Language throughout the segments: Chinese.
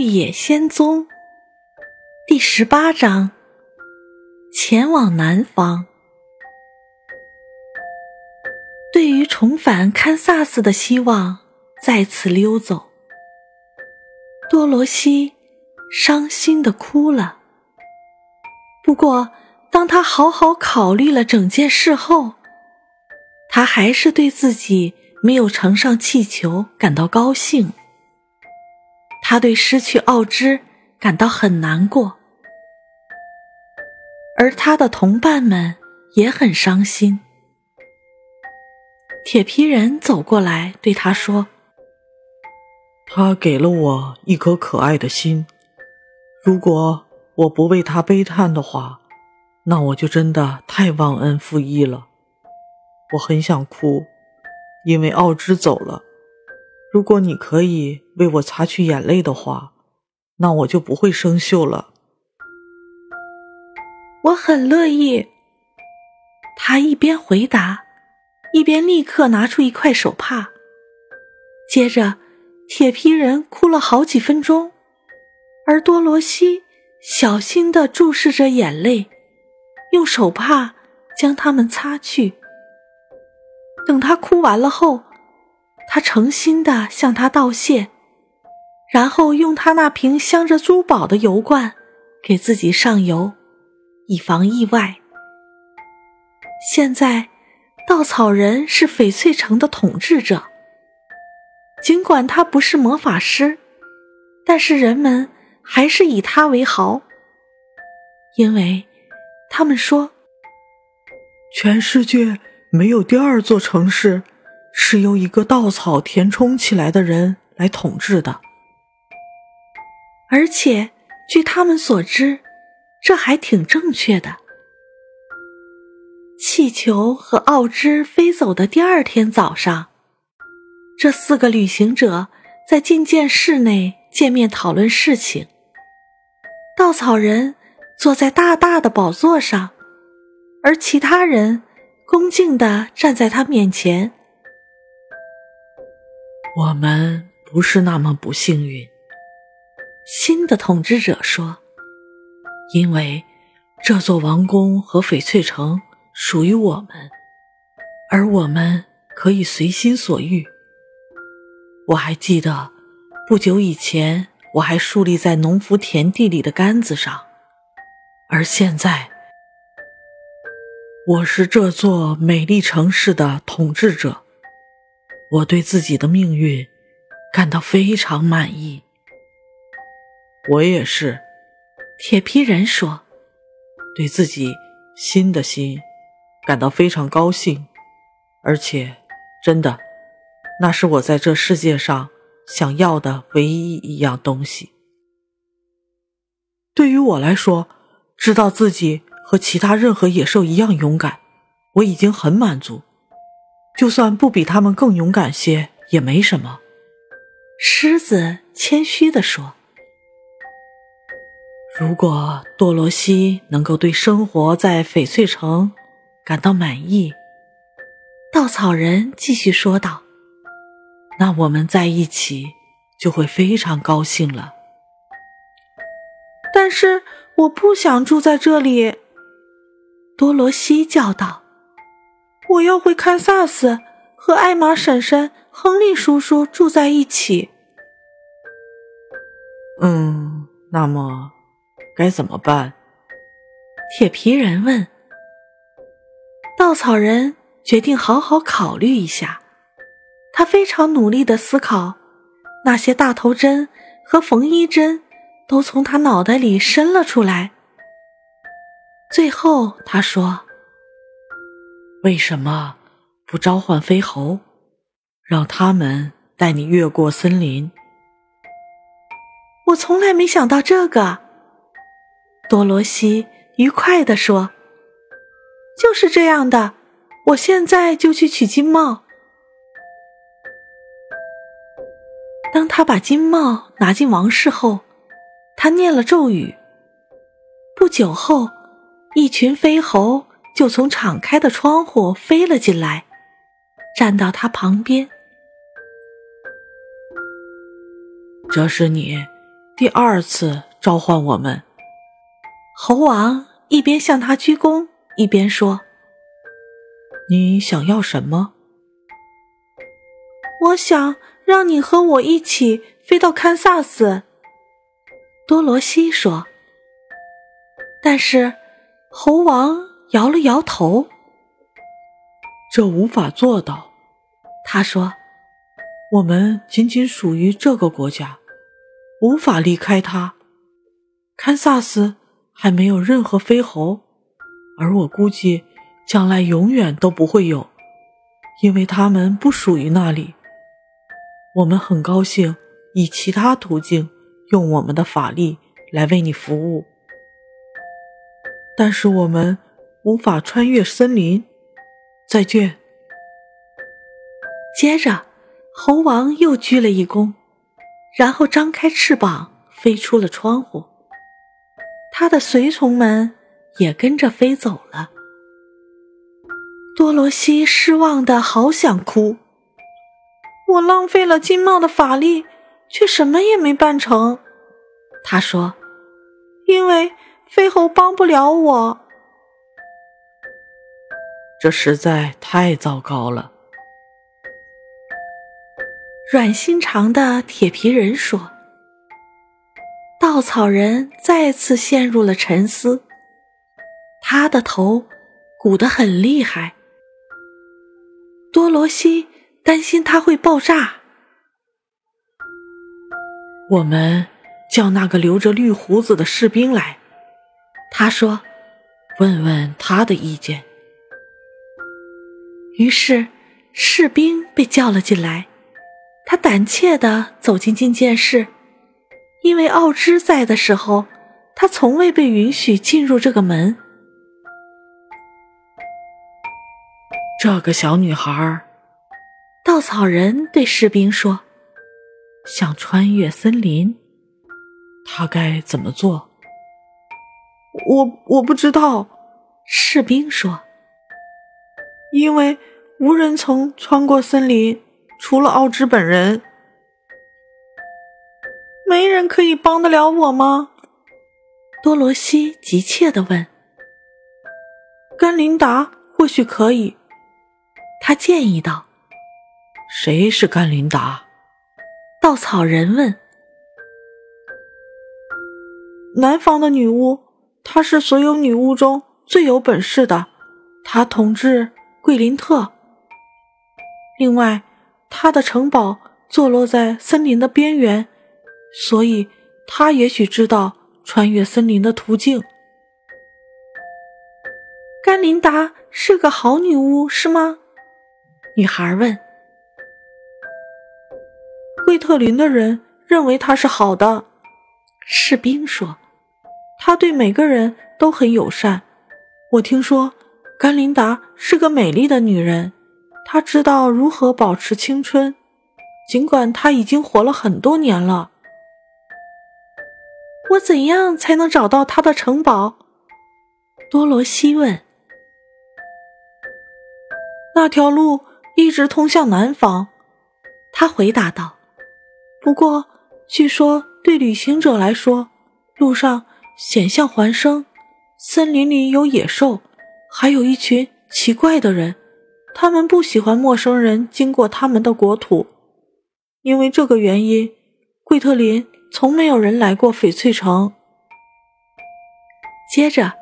绿野仙踪第十八章：前往南方。对于重返堪萨斯的希望再次溜走，多罗西伤心的哭了。不过，当他好好考虑了整件事后，他还是对自己没有乘上气球感到高兴。他对失去奥芝感到很难过，而他的同伴们也很伤心。铁皮人走过来对他说：“他给了我一颗可爱的心，如果我不为他悲叹的话，那我就真的太忘恩负义了。我很想哭，因为奥芝走了。”如果你可以为我擦去眼泪的话，那我就不会生锈了。我很乐意。他一边回答，一边立刻拿出一块手帕。接着，铁皮人哭了好几分钟，而多罗西小心地注视着眼泪，用手帕将它们擦去。等他哭完了后。他诚心的向他道谢，然后用他那瓶镶着珠宝的油罐给自己上油，以防意外。现在，稻草人是翡翠城的统治者。尽管他不是魔法师，但是人们还是以他为豪，因为他们说，全世界没有第二座城市。是由一个稻草填充起来的人来统治的，而且据他们所知，这还挺正确的。气球和奥芝飞走的第二天早上，这四个旅行者在觐见室内见面讨论事情。稻草人坐在大大的宝座上，而其他人恭敬地站在他面前。我们不是那么不幸运，新的统治者说：“因为这座王宫和翡翠城属于我们，而我们可以随心所欲。我还记得不久以前，我还竖立在农夫田地里的杆子上，而现在，我是这座美丽城市的统治者。”我对自己的命运感到非常满意。我也是，铁皮人说，对自己新的心感到非常高兴，而且真的，那是我在这世界上想要的唯一一样东西。对于我来说，知道自己和其他任何野兽一样勇敢，我已经很满足。就算不比他们更勇敢些也没什么，狮子谦虚地说：“如果多罗西能够对生活在翡翠城感到满意，稻草人继续说道，那我们在一起就会非常高兴了。但是我不想住在这里，多罗西叫道。”我要回堪萨斯，和艾玛婶婶、亨利叔叔住在一起。嗯，那么该怎么办？铁皮人问。稻草人决定好好考虑一下。他非常努力的思考，那些大头针和缝衣针都从他脑袋里伸了出来。最后，他说。为什么不召唤飞猴，让他们带你越过森林？我从来没想到这个。多罗西愉快地说：“就是这样的，我现在就去取金帽。”当他把金帽拿进王室后，他念了咒语。不久后，一群飞猴。就从敞开的窗户飞了进来，站到他旁边。这是你第二次召唤我们。猴王一边向他鞠躬，一边说：“你想要什么？”我想让你和我一起飞到堪萨斯。”多罗西说。但是猴王摇了摇头：“这无法做到。”他说：“我们仅仅属于这个国家，无法离开它。堪萨斯还没有任何飞猴，而我估计将来永远都不会有，因为他们不属于那里。”我们很高兴以其他途径用我们的法力来为你服务，但是我们无法穿越森林。再见。接着，猴王又鞠了一躬，然后张开翅膀飞出了窗户。他的随从们也跟着飞走了。多罗西失望的好想哭。我浪费了金茂的法力，却什么也没办成。他说：“因为飞猴帮不了我。”这实在太糟糕了。软心肠的铁皮人说：“稻草人再次陷入了沉思，他的头鼓得很厉害。”多罗西。担心他会爆炸，我们叫那个留着绿胡子的士兵来。他说：“问问他的意见。”于是士兵被叫了进来。他胆怯地走进觐见室，因为奥芝在的时候，他从未被允许进入这个门。这个小女孩。稻草人对士兵说：“想穿越森林，他该怎么做？”我我不知道。士兵说：“因为无人曾穿过森林，除了奥芝本人。没人可以帮得了我吗？”多罗西急切地问。“甘琳达或许可以。”他建议道。谁是甘琳达？稻草人问。南方的女巫，她是所有女巫中最有本事的。她统治桂林特。另外，她的城堡坐落在森林的边缘，所以她也许知道穿越森林的途径。甘琳达是个好女巫，是吗？女孩问。惠特林的人认为她是好的，士兵说，他对每个人都很友善。我听说甘琳达是个美丽的女人，他知道如何保持青春，尽管他已经活了很多年了。我怎样才能找到他的城堡？多罗西问。那条路一直通向南方，他回答道。不过，据说对旅行者来说，路上险象环生，森林里有野兽，还有一群奇怪的人。他们不喜欢陌生人经过他们的国土，因为这个原因，桂特林从没有人来过翡翠城。接着，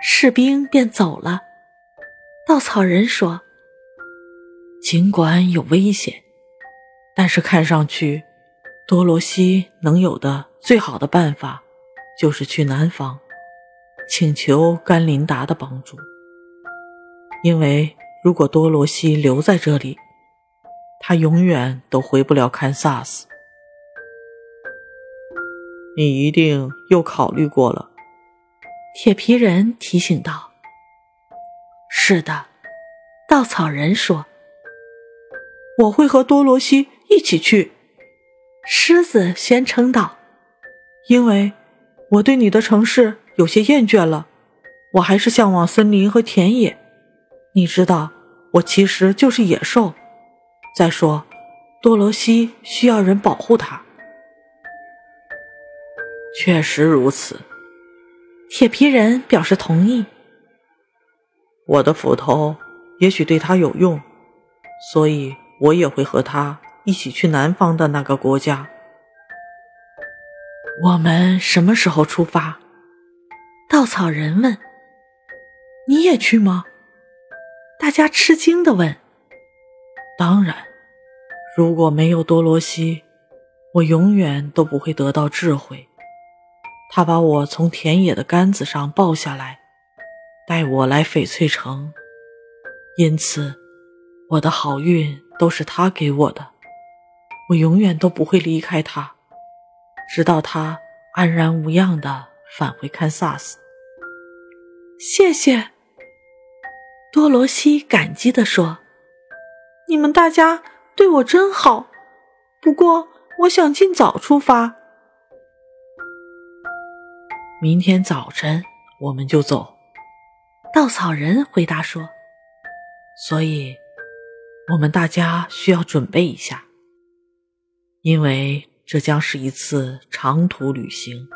士兵便走了。稻草人说：“尽管有危险，但是看上去……”多罗西能有的最好的办法，就是去南方，请求甘琳达的帮助。因为如果多罗西留在这里，他永远都回不了堪萨斯。你一定又考虑过了，铁皮人提醒道。是的，稻草人说：“我会和多罗西一起去。”狮子宣称道：“因为我对你的城市有些厌倦了，我还是向往森林和田野。你知道，我其实就是野兽。再说，多罗西需要人保护他。”确实如此。铁皮人表示同意。我的斧头也许对他有用，所以我也会和他一起去南方的那个国家。我们什么时候出发？稻草人问。你也去吗？大家吃惊的问。当然，如果没有多罗西，我永远都不会得到智慧。他把我从田野的杆子上抱下来，带我来翡翠城，因此我的好运都是他给我的。我永远都不会离开他，直到他安然无恙的返回堪萨斯。谢谢，多罗西感激地说：“你们大家对我真好。不过，我想尽早出发。”明天早晨我们就走，稻草人回答说：“所以，我们大家需要准备一下，因为这将是一次长途旅行。”